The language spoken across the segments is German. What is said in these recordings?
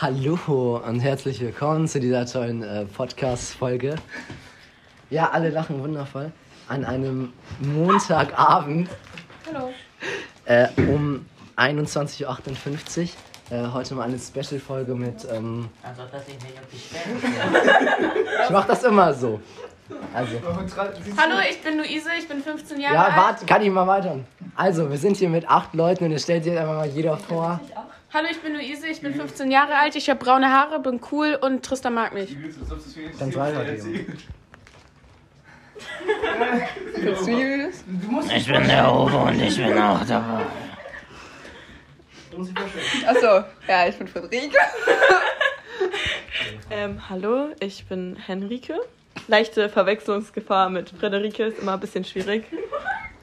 Hallo und herzlich willkommen zu dieser tollen äh, Podcast-Folge. Ja, alle lachen wundervoll. An einem Montagabend Hallo. äh, um 21.58 Uhr. Äh, heute mal eine Special-Folge mit. Ähm, Also, dass ich nicht auf die Stelle ich mach das immer so. Also, Hallo, ich bin Luise, ich bin 15 Jahre ja, alt. warte, kann ich mal weiter. Also, wir sind hier mit acht Leuten und jetzt stellt sich einfach mal jeder vor. Hallo, ich bin Luise, ich bin 15 Jahre alt, ich habe braune Haare, bin cool und Tristan mag mich. Ganz weitergeben. Ich bin der Uwe und ich bin auch dabei. Achso, ja, ich bin Friederike. Ähm, hallo, ich bin Henrike. Leichte Verwechslungsgefahr mit Frederike ist immer ein bisschen schwierig.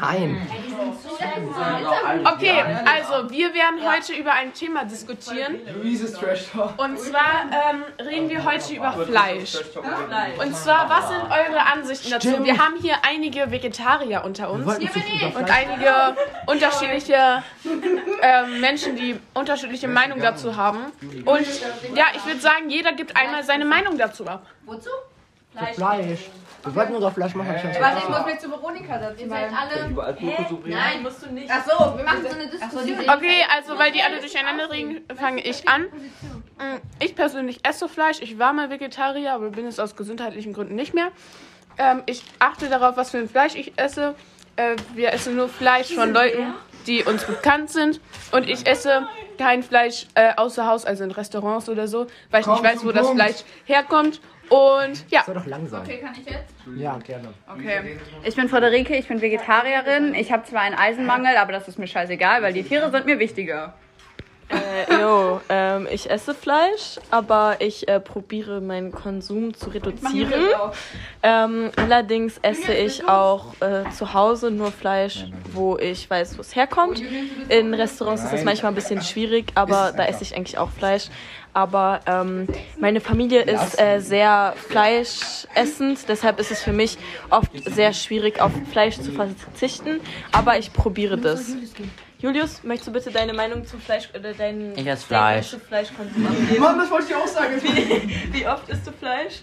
nein. Okay, also wir werden heute über ein Thema diskutieren. Und zwar ähm, reden wir heute über Fleisch. Und zwar, was sind eure Ansichten dazu? Wir haben hier einige Vegetarier unter uns. und einige unterschiedliche ähm, Menschen, die unterschiedliche Meinungen dazu haben. Und ja, ich würde sagen, jeder gibt einmal seine Meinung dazu ab. Wozu? Fleisch. Wir wollten nur doch Fleisch machen, ich schon Warte, ich muss mich zu Veronika setzen. Ihr seid alle. Nein, musst du nicht. Achso, Wir machen so eine Diskussion. Okay, also weil die alle durcheinander reden, fange ich an. Mm, Ich persönlich esse Fleisch. Ich war mal Vegetarier, aber bin es aus gesundheitlichen Gründen nicht mehr. Ähm, ich achte darauf, was für ein Fleisch ich esse. Äh, wir essen nur Fleisch von Leuten, die uns bekannt sind. Und ich esse kein Fleisch äh, außer Haus, also in Restaurants oder so, weil ich nicht weiß, wo das Fleisch herkommt. Und ja, Soll doch lang sein. Okay, kann ich jetzt? Ja, gerne. Okay. Ich bin Friederike, ich bin Vegetarierin. Ich habe zwar einen Eisenmangel, aber das ist mir scheißegal, weil die Tiere sind mir wichtiger. Äh, jo, ähm, ich esse Fleisch, aber ich äh, probiere meinen Konsum zu reduzieren. Ähm, allerdings esse ich auch äh, zu Hause nur Fleisch, wo ich weiß, wo es herkommt. In Restaurants ist das manchmal ein bisschen schwierig, aber da esse ich eigentlich auch Fleisch. Aber ähm, meine Familie ist äh, sehr fleischessend, deshalb ist es für mich oft sehr schwierig, auf Fleisch zu verzichten. Aber ich probiere das. Julius, möchtest du bitte deine Meinung zum Fleisch oder deinen Ich esse Fleisch. Fleischkonsum abgeben? Mann, das wollte ich auch sagen. Wie, wie oft isst du Fleisch?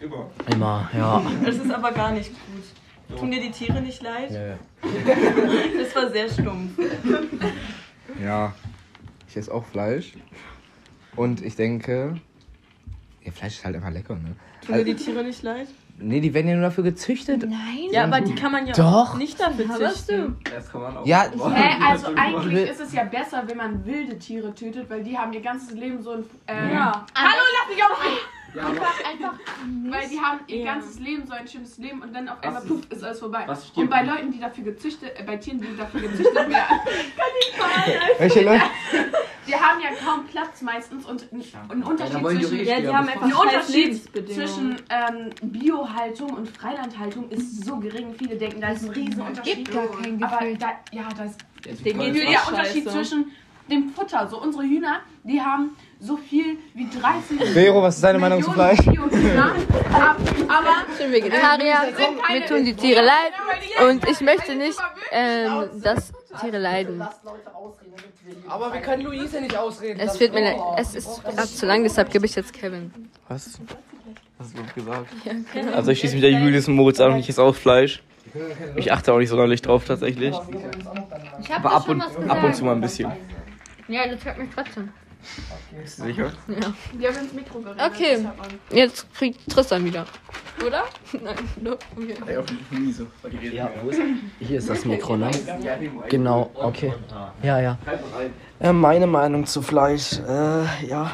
Immer. Immer, ja. Das ist aber gar nicht gut. Tun dir die Tiere nicht leid? Nö. Das war sehr stumpf. Ja, ich esse auch Fleisch. Und ich denke, ja, Fleisch ist halt einfach lecker, ne? Tun dir die Tiere nicht leid? Nee, die werden ja nur dafür gezüchtet. Ja, aber die kann man ja Doch. auch nicht dafür züchten. Ja, Hä, also eigentlich ist es ja besser, wenn man wilde Tiere tötet, weil die haben ihr ganzes Leben so ein. Äh, Ja. Hallo, lass mich aufregen! Einfach, einfach, weil die haben ihr ganzes Leben so ein schönes Leben und dann auf einmal puff, ist alles vorbei. Und bei Leuten, die dafür gezüchtet, äh, bei Tieren, die dafür gezüchtet werden, welche Leute? Die haben ja kaum Platz meistens und ein, Unterschied zwischen, Ja, die haben ein einfach Unterschied zwischen ähm, Biohaltung und Freilandhaltung ist so gering. Viele denken, da ist ein Riesenunterschied. Gibt gar kein Aber da, ja, da ist Den geht's der auch Unterschied scheiße. zwischen dem Futter. So unsere Hühner, die haben so viel wie 30 Vero, was ist deine Meinung zu Millionen Fleisch? Aber Ich bin Vegetarier, mir tun die Tiere leid und ich möchte nicht, ähm, dass Tiere leiden. Aber wir können Luise nicht ausreden. Es wird mir leid. Es ist gerade zu lang, deshalb gebe ich jetzt Kevin. Was? Was hast du gesagt? Also ich schließe mich der Julius und Moritz an und ich esse auch Fleisch. Ich achte auch nicht sonderlich drauf tatsächlich. Aber ab und, ab und zu mal ein bisschen. Ja, das hört mich trotzdem. Bist du sicher? wir haben ins Mikro geredet. Okay. hört man. Jetzt kriegt Tristan wieder. Oder? Nein, no. okay. Ey, auf die Miese. Ja, wo ist Hier ist das Mikro, ne? Genau, okay. Ja, ja. Äh, meine Meinung zu Fleisch, äh, ja.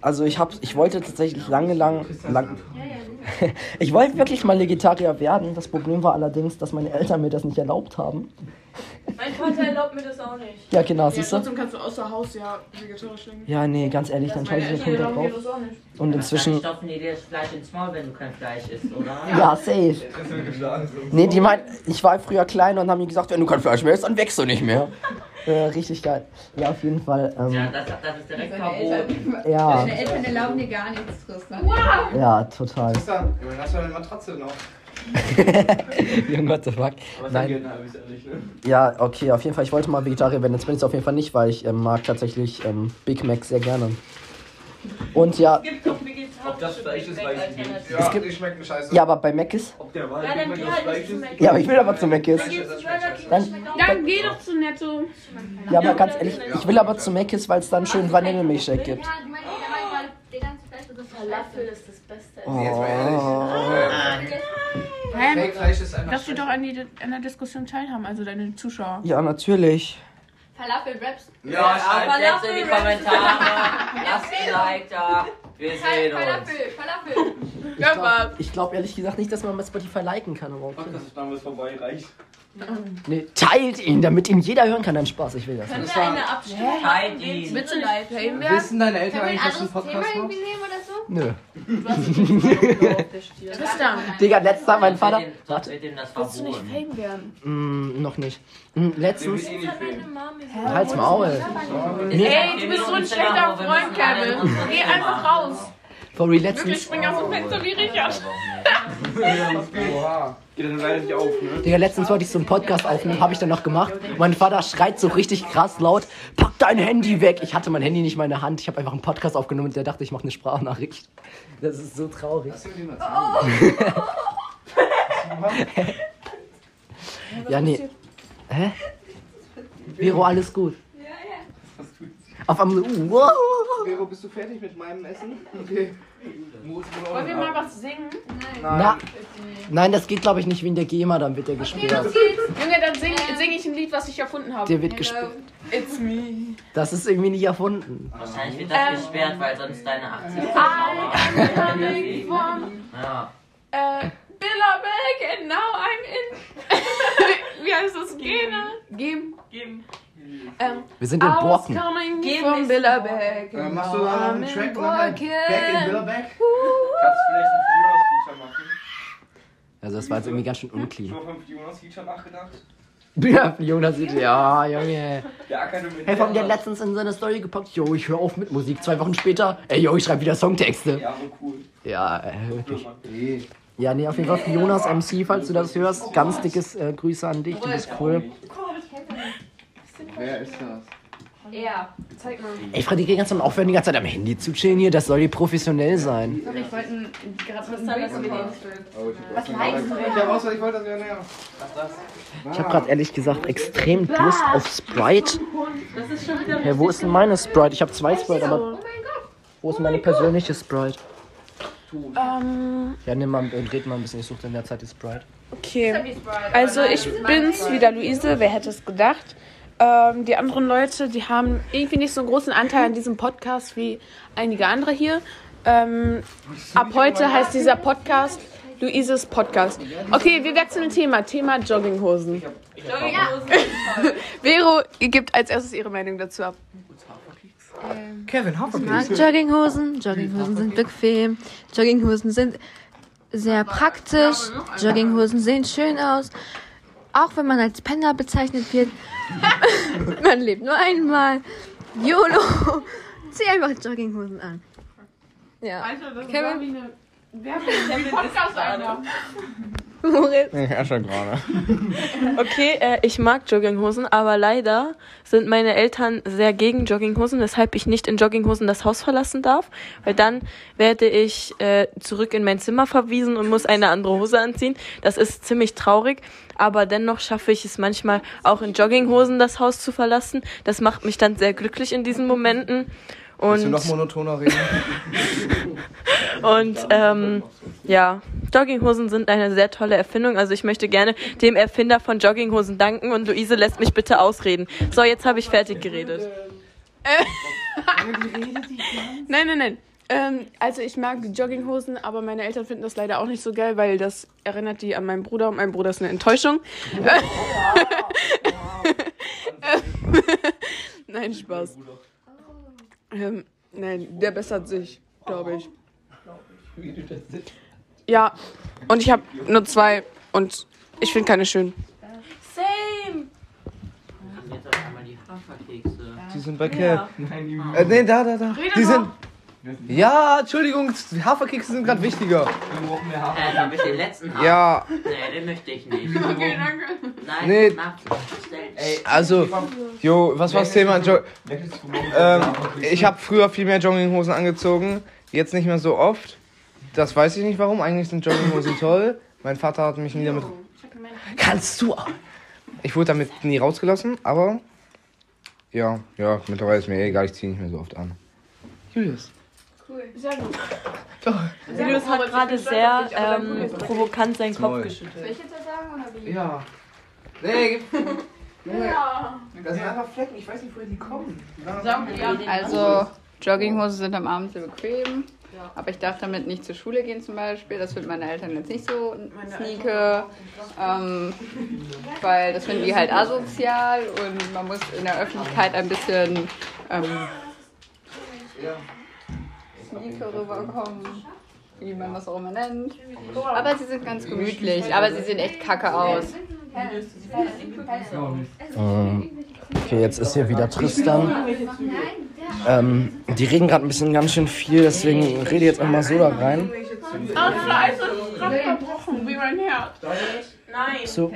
Also ich hab, ich wollte tatsächlich lange, lang, lang. Ich wollte wirklich mal Vegetarier werden. Das Problem war allerdings, dass meine Eltern mir das nicht erlaubt haben. Mein Vater erlaubt mir das auch nicht. Ja, genau, Ja, siehst du? trotzdem kannst du außer Haus ja vegetarisch leben. Ja, nee, ganz ehrlich, dann schaue ich erlauben mir drauf. das auch nicht. Und inzwischen, stopfen die dir das Fleisch ins Maul, wenn du kein Fleisch isst, oder? ja, safe. Nee, die meinen, ich war früher klein und haben mir gesagt, wenn du kein Fleisch mehr isst, dann wächst du nicht mehr. Äh, richtig geil. Ja, auf jeden Fall. Ja, Ähm, das, das ist direkt verboten. Eltern, ja, deine Eltern erlauben dir gar nichts, Tristan. ja, total. Tristan, immerhin hast du eine Matratze noch. Junge, what the fuck. Nein. Ja, okay, auf jeden Fall. Ich wollte mal Vegetarier werden. Jetzt bin ich es auf jeden Fall nicht, weil ich ähm, mag tatsächlich ähm, Big Mac sehr gerne. Und ja, Ob das Fleisch ist, weiß ich nicht. Ja, die schmecken scheiße. ja, aber bei Mac ist. Ob der Wal Big Mac das Fleisch ist? Ja, aber ich will aber zu Mac ist. Dann, Dann geh doch zu Netto. ja, aber ganz ehrlich, ich will aber zu Mac ist, weil es dann schön Vanillemilchshake gibt. Ja, die meinen, der meint, weil der ganze Fleisch ist Falafel ist das Beste. Jetzt mal ehrlich. Hä? Fake-Fleisch ist einfach Lass sie doch an, die, an der Diskussion teilhaben, also deine Zuschauer. Ja, natürlich. Falafel-Wraps. Ja, schreibt jetzt in die Kommentare. Lasst ein Like da. Wir sehen uns. Falafel, Falafel. Ich glaube glaub ehrlich gesagt nicht, dass man bei Spotify liken kann. Aber okay. Podcast ist damals vorbei, reicht. Nee, teilt ihn, damit ihn jeder hören kann. Dann Spaß, ich will das. Können wir eine Abstimmung Heidi. Bitte live fame werden. Wissen deine Eltern eigentlich, dass du einen anderes Thema Podcast irgendwie machst? nehmen oder so? Nö. Tristan, Digga, letztes Mal mein Vater. Sonst wird ihm das willst du nicht verboten. fame werden? Mm, noch nicht. Mm, letztens. Halt's Maul. Nee, Ey, du bist so ein schlechter Freund, Kevin. Geh einfach raus. for real, Wirklich, letztens. spring aus dem Fenster wie Richard. Oha. Geht dann leider nicht auf, ne? Digga, letztens wollte ich so einen Podcast aufnehmen, habe ich dann noch gemacht. Mein Vater schreit so richtig krass laut: Pack dein Handy weg! Ich hatte mein Handy nicht mal in der Hand. Ich habe einfach einen Podcast aufgenommen und der dachte, ich mache eine Sprachnachricht. Das ist so traurig. Hast du ihm erzählt? Ja, nee. Hä? Vero, alles gut. Auf einmal, uh, wow. Vero, bist du fertig mit meinem Essen? Okay. Wollen wir mal was singen? Na, nein, das geht glaube ich nicht wegen der GEMA, dann wird der gesperrt. Junge, dann singe sing ich ein Lied, was ich erfunden habe. Der wird gesperrt. It's me. Das ist irgendwie nicht erfunden. Wahrscheinlich wird das Ähm, gesperrt, weil sonst deine 80 I am coming from Ja. äh, Billerberg and now I'm in. Wie heißt das? Gena? Gem. Gem. Ähm, Wir sind in Borken. ist- Billerberg. Äh, machst du da noch einen in Track nachher? Back in. Billerbeck? Kannst du vielleicht ein Jonas-Feature machen? Also das war jetzt irgendwie ganz schön unclean. Schon vom Jonas-Feature nachgedacht? Ja, Jonas sieht, ja, Junge. Mit Hey, vom der hat letztens in seine Story gepackt, yo, ich höre auf mit Musik. Zwei Wochen später, ey, yo, ich schreibe wieder Songtexte. Ja, so cool. Ja, äh, wirklich. Ja, nee, auf jeden Fall Jonas MC, falls du das hörst, ganz dickes äh, Grüße an dich, du bist cool. Wer ist das? Ja. Zeig mal. Ey, Freddy, die ganze Zeit aufhören, die ganze Zeit am Handy zu chillen hier, das soll hier professionell sein. Sorry, ich wollte ein- gerade was Tristan, lass mir sagen. den. Oh, ich hab was likest du? Ich hab was, ich wollte das ja näher. Ich habe gerade ehrlich gesagt extrem Lust auf Sprite. Hey, wo ist denn meine Sprite? Ich habe zwei Sprite, aber wo ist meine persönliche Sprite? Ähm, Ja, nimm mal, äh, red mal ein bisschen, ich suche in der Zeit die Sprite. okay. Also ich bin's wieder, Luise. Wer hätte es gedacht? Ähm, die anderen Leute, die haben irgendwie nicht so einen großen Anteil an diesem Podcast wie einige andere hier. Ähm, ab heute heißt dieser Podcast Luises Podcast. Okay, wir wechseln Thema. Thema Jogginghosen. Vero gibt als erstes ihre Meinung dazu ab. Kevin, Ich Haferfleisch. mag Jogginghosen. Jogginghosen sind bequem. Jogginghosen sind sehr praktisch. Jogginghosen sehen schön aus. Auch wenn man als Penner bezeichnet wird. man lebt nur einmal. YOLO. Zieh einfach Jogginghosen an. Ja. Alter, das Kevin? war wie eine Werbung für den Podcast einfach. Moritz. Ja, schon gerade. Okay, äh, ich mag Jogginghosen, aber leider sind meine Eltern sehr gegen Jogginghosen, weshalb ich nicht in Jogginghosen das Haus verlassen darf, weil dann werde ich äh, zurück in mein Zimmer verwiesen und muss eine andere Hose anziehen. Das ist ziemlich traurig, aber dennoch schaffe ich es manchmal auch in Jogginghosen das Haus zu verlassen. Das macht mich dann sehr glücklich in diesen Momenten. Willst du Und, noch monotoner reden? und ähm, ja, Jogginghosen sind eine sehr tolle Erfindung. Also ich möchte gerne dem Erfinder von Jogginghosen danken und Luise lässt mich bitte ausreden. So, jetzt habe ich fertig geredet. Nein, nein, nein. Ähm, also ich mag Jogginghosen, aber meine Eltern finden das leider auch nicht so geil, weil das erinnert die an meinen Bruder und mein Bruder ist eine Enttäuschung. nein, Spaß. Ähm, nein, der bessert sich, glaube ich. Ja, und ich habe nur zwei und ich finde keine schön. Same. Jetzt auf einmal die Haferkekse. Die sind bei Cap. Äh, nee, da, da, da. Die sind. Ja, Entschuldigung, Haferkekse sind gerade wichtiger. Äh, dann bist du den letzten haben. Ja, Nee, den möchte ich nicht. Okay, danke. Nein, Nee. Max, bestell. also, jo, was war das Thema? Jo ähm, ich habe früher viel mehr Jogginghosen angezogen, jetzt nicht mehr so oft. Das weiß ich nicht warum. Eigentlich sind Jogginghosen toll. Mein Vater hat mich nie damit. Kannst du auch? Ich wurde damit nie rausgelassen, aber ja, ja, mittlerweile ist mir eh egal, ich ziehe nicht mehr so oft an. Julius. Sehr gut. Julius hat gerade sehr ähm, provokant seinen Kopf geschüttelt. Soll ich jetzt was sagen oder wie? Ja. Nee, Ja. das sind einfach Flecken, ich weiß nicht, woher die kommen. Also, Jogginghosen sind am Abend sehr bequem. Aber ich darf damit nicht zur Schule gehen zum Beispiel. Das finden meine Eltern jetzt nicht so sneake. Ähm, weil das finden die halt asozial und man muss in der Öffentlichkeit ein bisschen ähm, sneaker rüberkommen. Wie man das auch immer nennt. Aber sie sind ganz gemütlich. Aber sie sehen echt kacke aus. Ähm, okay, jetzt ist hier wieder Tristan. Ähm, die reden gerade ein bisschen ganz schön viel, deswegen rede ich jetzt auch mal so da rein. Scheiße, das ist gerade verbrochen, wie mein Herz. Nein. So.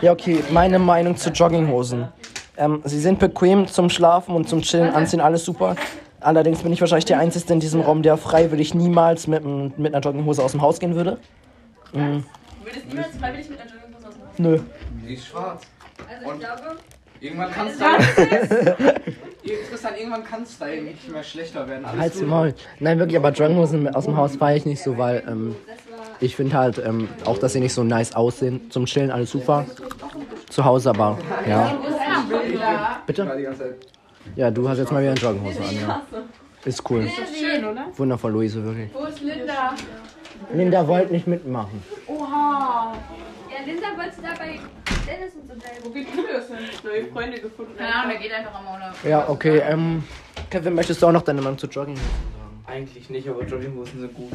Ja, okay, meine Meinung zu Jogginghosen. Ähm, sie sind bequem zum Schlafen und zum Chillen, anziehen, alles super. Allerdings bin ich wahrscheinlich der Einzige in diesem Raum, der freiwillig niemals mit, mit einer Jogginghose aus dem Haus gehen würde. Mhm. Würdest niemals freiwillig mit einer Jogginghose aus dem Haus Nö. Die ist schwarz. Also ich glaube, Irgendwann kann es Tristan, irgendwann kann es da nicht mehr schlechter werden. Alles Halt's gut. Maul. Nein, wirklich, aber Jogginghosen aus dem Haus fahre ich nicht so, weil ähm, ich finde halt ähm, auch, dass sie nicht so nice aussehen. Zum Chillen alles super. Zu Hause aber, ja. Bitte? Ja, du hast jetzt mal wieder eine Jogginghose an, ja. Ist cool. Schön, oder? Wundervoll, Luise, wirklich. Wo ist Linda? Linda wollte nicht mitmachen. Oha. ja, Linda wollte da bei Dennis und so bleiben. Wo geht Julius denn? Neue Freunde gefunden. Keine Ahnung, der geht einfach am Urlaub. Ja, okay, ähm, Kevin, möchtest du auch noch deine Meinung zu Jogginghosen sagen? Eigentlich nicht, aber Jogginghosen sind gut.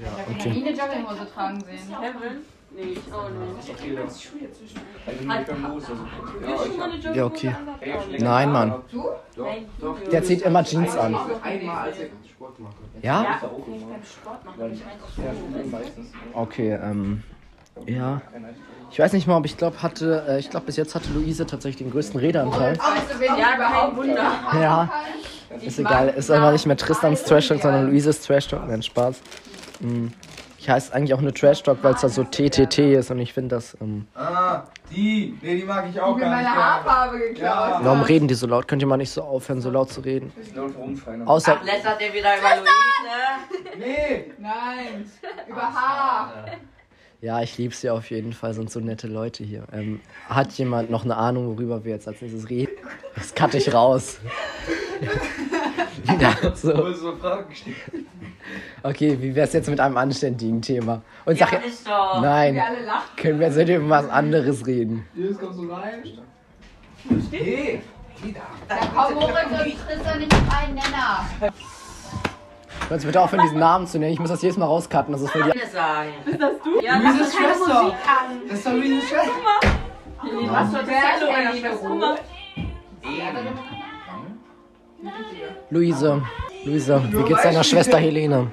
Ja, Nie eine Jogginghose tragen sehen. Kevin? Nee, ich auch nicht. Okay, dann. Also nicht beim Los. Also. Ja, Hast du ich mal eine Jogginghose Ja, okay. ich Nein, Mann. Du? Doch, doch. Der zieht immer Jeans an. Einmal als ich Sport habe. Ja? Ist auch immer. Sport machen. Ja, schon meistens. Okay, ähm, ja. Ich weiß nicht mal, ob ich glaube, hatte, äh, ich glaube, bis jetzt hatte Luise tatsächlich den größten Redeanteil. Ja, kein Wunder. Ja, ist egal. Ist aber nicht mehr Tristans Trash Talk, sondern Luises Trash Talk. Nein, Spaß. Hm. Ich heiße eigentlich auch nur Trash Talk, weil es da so TTT ist und ich finde das. Ähm, Ah, die. Nee, die mag ich auch gar Meine nicht. Haarfarbe geklaut. Ja. warum reden die so laut? Könnt ihr mal nicht so aufhören, so laut zu reden? Laut rumschreien. Außer. Ach, lästert ihr wieder über Luise? Nee. Nein, über Haar. Ja, ich lieb's ja auf jeden Fall, sind so nette Leute hier. Ähm, hat jemand noch eine Ahnung, worüber wir jetzt als nächstes reden? Das cutte ich raus. ja, Du so. wolltest so Fragen stellen. Okay, wie wär's jetzt mit einem anständigen Thema? Und sag Ja, ist doch. nein, Wir alle lachen. können wir jetzt nicht über was anderes reden? Jetzt kommst du rein. Nee. Da kommen Moritz und Tristan nicht auf einen Nenner. Kannst du bitte aufhören, diesen Namen zu nennen? Ich muss das jedes Mal rauscutten. Das ist voll die. Alles sagen. Ja, Luises Schwester. Das ist doch Luises Schwester. Was soll das denn. Luise, Luise, wie geht's deiner Schwester Helene?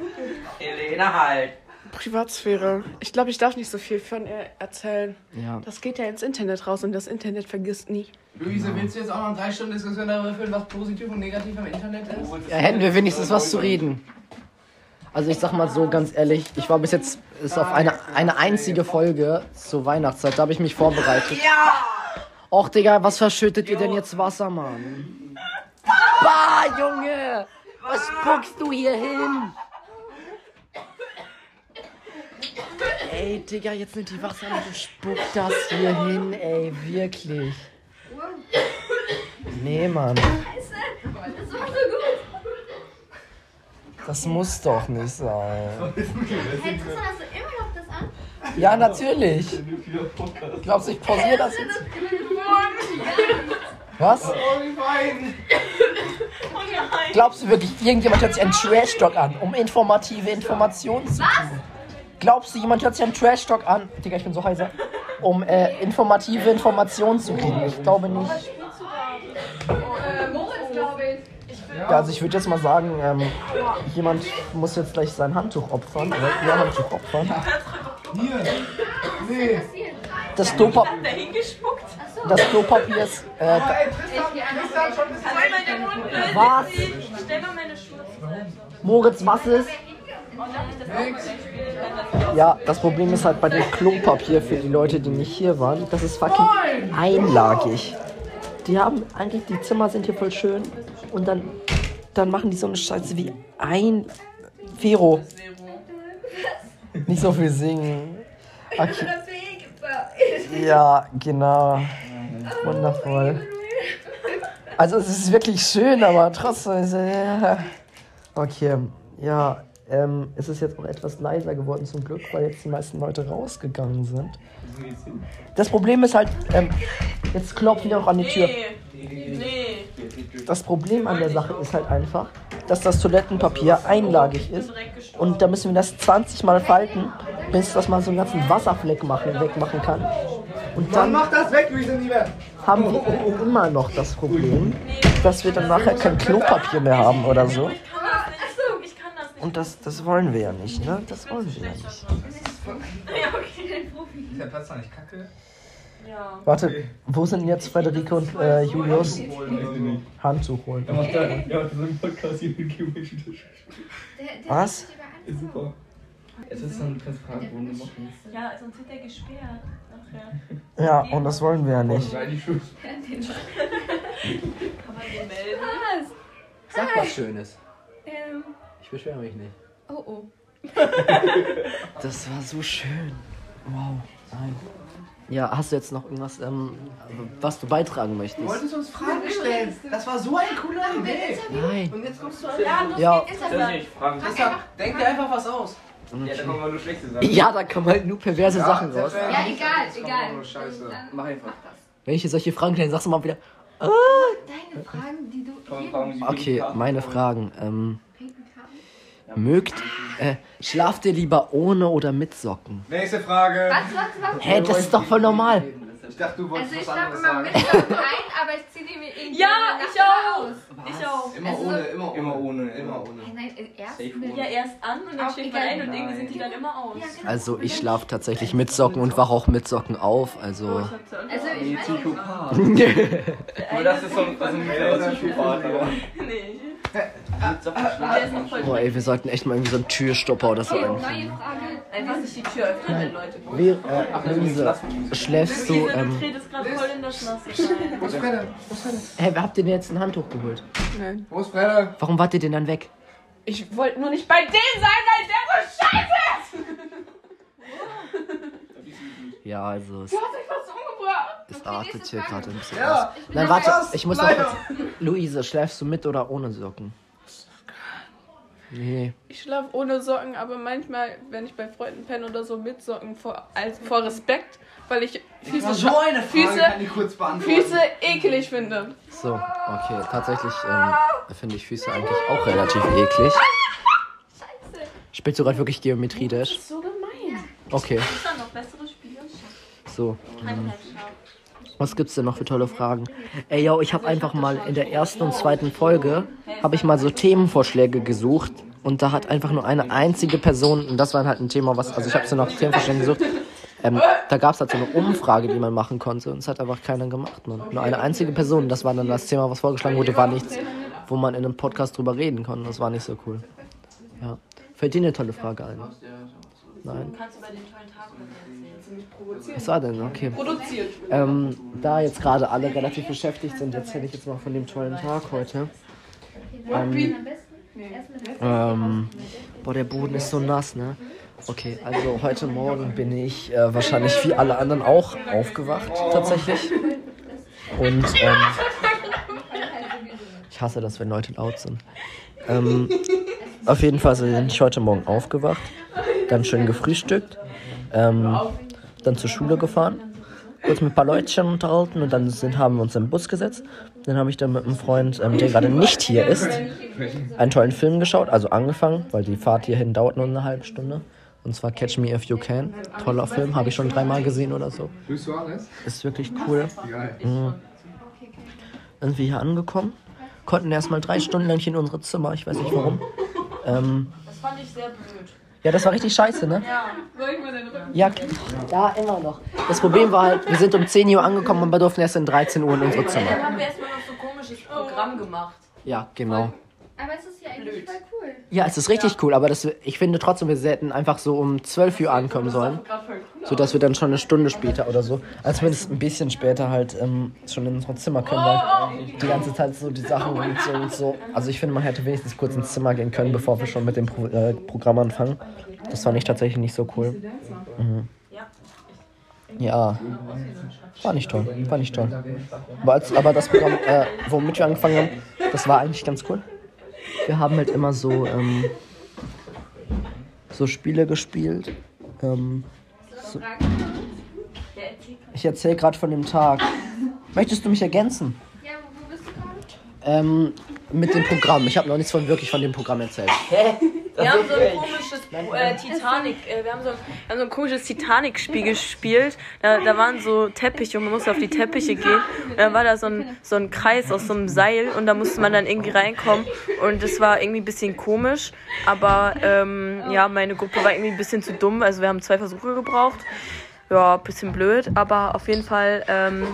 Helene halt. Privatsphäre. Ich glaube, ich darf nicht so viel von ihr erzählen. Ja. Das geht ja ins Internet raus und das Internet vergisst nie. Luise, willst du jetzt auch noch drei Stunden Diskussion darüber führen, was positiv und negativ im Internet ist? Ja, hätten wir wenigstens was zu reden. Also ich sag mal so ganz ehrlich, ich war bis jetzt ist auf eine, eine einzige Folge zur Weihnachtszeit, da habe ich mich vorbereitet. Ja! Och Digga, was verschüttet ihr denn jetzt Wasser, Mann? Bah, Junge! Was spuckst du hier hin? Ey, Digga, jetzt nimmt die Wasser und spuckt das hier hin, ey, wirklich. Nee, Mann. Das war so gut. Das muss doch nicht sein. Hey, Tristan, hast du immer noch das an? Ja, natürlich. Glaubst du, ich pausiere das jetzt? Was? Glaubst du wirklich, irgendjemand hört sich einen Trash-Talk an, um informative Informationen zu kriegen? Glaubst du, jemand hört sich einen Trash-Talk an? Digga, ich bin so heiser. Um äh, informative Informationen zu kriegen? Ich glaube nicht. Ja, also ich würde jetzt mal sagen, ähm, jemand muss jetzt gleich sein Handtuch opfern. Oder ihr Handtuch opfern. Hier. Nee. Das Klopapier, Da hingespuckt. das Klopapier ist. Äh, Ey, Tristan, Tristan, schon ein Soll meine Mund lösen? Was? Moritz, was ist? Nix. Ja, das Problem ist halt bei dem Klopapier für die Leute, die nicht hier waren, das ist fucking einlagig. Die haben eigentlich, die Zimmer sind hier voll schön und dann, dann machen die so eine Scheiße wie ein Vero. Nicht so viel singen. Okay. Ja, genau. Wundervoll. Also es ist wirklich schön, aber trotzdem. ist, äh, Okay, ja. Ähm, es ist jetzt auch etwas leiser geworden zum Glück, weil jetzt die meisten Leute rausgegangen sind. Das Problem ist halt, ähm, jetzt klopfen die auch an die Tür. Das Problem an der Sache ist halt einfach, dass das Toilettenpapier einlagig ist und da müssen wir das 20 Mal falten, bis das mal so einen ganzen Wasserfleck machen, wegmachen kann. Und Dann dann mach das weg, Luisa Nieber. haben wir immer noch das Problem, dass wir dann nachher kein Klopapier mehr haben oder so. Das das. Und das, das wollen wir ja nicht, ne? Das wollen wir ja nicht. Ja, okay. Ist der Platz da nicht kacke? Ja. Warte, wo sind jetzt Frederike und äh, Julius? Handtuch holen. Ja, so einen Podcast hier mit geometrischen Was? Ist super. Es ist du fragen, wo du machen. Ja, sonst wird der gesperrt. Nachher. Ja, und das wollen wir ja nicht. Kann man den melden? Sag was Schönes. Ähm, Ich beschwere mich nicht. oh oh. Das war so schön. Wow. Nein. Ja, hast du jetzt noch irgendwas, ähm, was du beitragen Du möchtest? wolltest uns Fragen stellen. Das war so eine coole Idee. Nein. Und jetzt kommst du an. Ja, los Ja. geht's, Das Internet. ist nicht Fragen. Tristan, denk dir einfach was aus. Ja, da kommen mal nur schlechte Sachen. Ja, da kommen halt nur perverse Sachen raus. Ja, egal, das kommt egal. nur Scheiße. Dann Mach einfach. Mach das. Wenn ich dir solche Fragen stelle, sagst du mal wieder. Ah. Deine Fragen, die du Komm, jedem Fragen, die Okay, Karten meine. Fragen. Ähm, pinken mögt, äh, schlaft ihr lieber ohne oder mit Socken? Nächste Frage. Was, was, was? Hä, das ist doch voll normal. Ich dachte, du wolltest Also ich was schlafe anderes immer sagen. mit Socken ein, aber ich ziehe die mir irgendwie Ja, ich auch. aus. Ich auch. Immer Also- ohne, immer ohne. Immer ohne, Immer ohne. Nein, nein, erst mit- Ja, erst an und dann steht man ein und irgendwie sind die dann immer aus. Ja, genau. Also ich schlafe tatsächlich mit Socken und wache auch mit Socken auf. Also. Oh, ich Also ich meine, Psychopath. Nur das ist so ein, ist ein Psychopath. aber- Nee. Ist noch voll Boah, ey, wir sollten echt mal irgendwie so einen Türstopper oder so okay, einführen. neue Frage. Einfach nicht die Tür öffnen, wenn Leute kommen. Wie, äh, Luise, schläfst du, ähm, tretest gerade voll in. Wo ist Fredde? Wo ist Fredde? hä, wer habt ihr denn jetzt ein Handtuch geholt? Wo ist Fredde? Warum wart ihr denn dann weg? Ich wollte nur nicht bei dem sein, weil der so scheiße ist. Ja, also Du hast fast umgebracht. Es Okay, artet hier gerade ein bisschen Ja. aus. Nein, warte, ich muss noch kurz. Luise, schläfst du mit oder ohne Socken? Nee. Ich schlafe ohne Socken, aber manchmal, wenn ich bei Freunden penne oder so, mit Socken vor, als, vor Respekt, weil ich Füße, so eine Frage Füße, kann ich kurz beantworten. Füße ekelig finde. So, okay. Tatsächlich ähm, finde ich Füße eigentlich auch relativ eklig. Spielst du gerade wirklich Geometrie Dash? So gemein. Okay, Ist dann noch bessere Spiele? so. Ähm. Was gibt's denn noch für tolle Fragen? Ey, yo, ich habe einfach mal in der ersten und zweiten Folge habe ich mal so Themenvorschläge gesucht und da hat einfach nur eine einzige Person und das war halt ein Thema, was also ich habe so nach Themenvorschlägen gesucht. Ähm, da gab es halt so eine Umfrage, die man machen konnte und es hat einfach keiner gemacht. Man. Nur eine einzige Person, das war dann das Thema, was vorgeschlagen wurde, war nichts, wo man in einem Podcast drüber reden konnte. Das war nicht so cool. Ja. Fällt dir eine tolle Frage ein? Nein. Kannst du bei den tollen Tag erzählen? Was war denn? Okay. Produziert. Ähm, da jetzt gerade alle relativ beschäftigt sind, erzähle ich jetzt mal von dem tollen Tag heute. Ähm, erst mit ähm, boah, der Boden ist so nass, ne? Okay, also heute Morgen bin ich äh, wahrscheinlich wie alle anderen auch aufgewacht, tatsächlich. Und ähm, ich hasse das, wenn Leute laut sind. Ähm, auf jeden Fall bin ich heute Morgen aufgewacht, dann schön gefrühstückt, ähm, dann zur Schule gefahren, kurz mit ein paar Leutchen unterhalten und dann sind, haben wir uns im Bus gesetzt. Dann habe ich dann mit einem Freund, ähm, der gerade nicht hier ist, einen tollen Film geschaut, also angefangen, weil die Fahrt hierhin dauert nur eine halbe Stunde. Und zwar Catch Me If You Can. Toller Film, habe ich schon dreimal gesehen oder so. Ist wirklich cool. Mhm. Sind wir hier angekommen konnten erstmal drei Stunden lang hier in unsere Zimmer. Ich weiß nicht warum. Ähm, Das fand ich sehr blöd. Ja, das war richtig scheiße, ne? Ja. Soll ich mal den Rücken? Ja, ja, immer noch. Das Problem war halt, wir sind um 10 Uhr angekommen und wir durften erst um 13 Uhr in unsere Zimmer. Dann haben wir erstmal noch so ein komisches Programm gemacht. Ja, genau. Aber es ist ja voll cool. Ja, es ist richtig cool, aber das, ich finde trotzdem, wir hätten einfach so um 12 Uhr ankommen sollen. So dass wir dann schon eine Stunde später oder so, also zumindest ein bisschen später halt ähm, schon in unser Zimmer können, weil die ganze Zeit so die Sachen und so und so. Also ich finde, man hätte wenigstens kurz ins Zimmer gehen können, bevor wir schon mit dem Pro äh, Programm anfangen. Das fand ich tatsächlich nicht so cool. Mhm. Ja, war nicht toll, war nicht toll. Aber, als, aber das Programm, äh, womit wir angefangen haben, das war eigentlich ganz cool. Wir haben halt immer so, ähm, so Spiele gespielt. Ähm, so. Ich erzähle gerade von dem Tag. Möchtest du mich ergänzen? Ja, wo bist du gerade? Ähm, mit dem Programm. Ich habe noch nichts von wirklich von dem Programm erzählt. Wir haben so ein komisches äh, Titanic, äh, wir haben so, wir haben so ein komisches Titanic-Spiel gespielt. Da, da waren so Teppiche und man musste auf die Teppiche gehen. Und dann war da so ein, so ein Kreis aus so einem Seil und da musste man dann irgendwie reinkommen. Und das war irgendwie ein bisschen komisch. Aber ähm, ja, meine Gruppe war irgendwie ein bisschen zu dumm. Also wir haben zwei Versuche gebraucht. Ja, bisschen blöd, aber auf jeden Fall, ähm,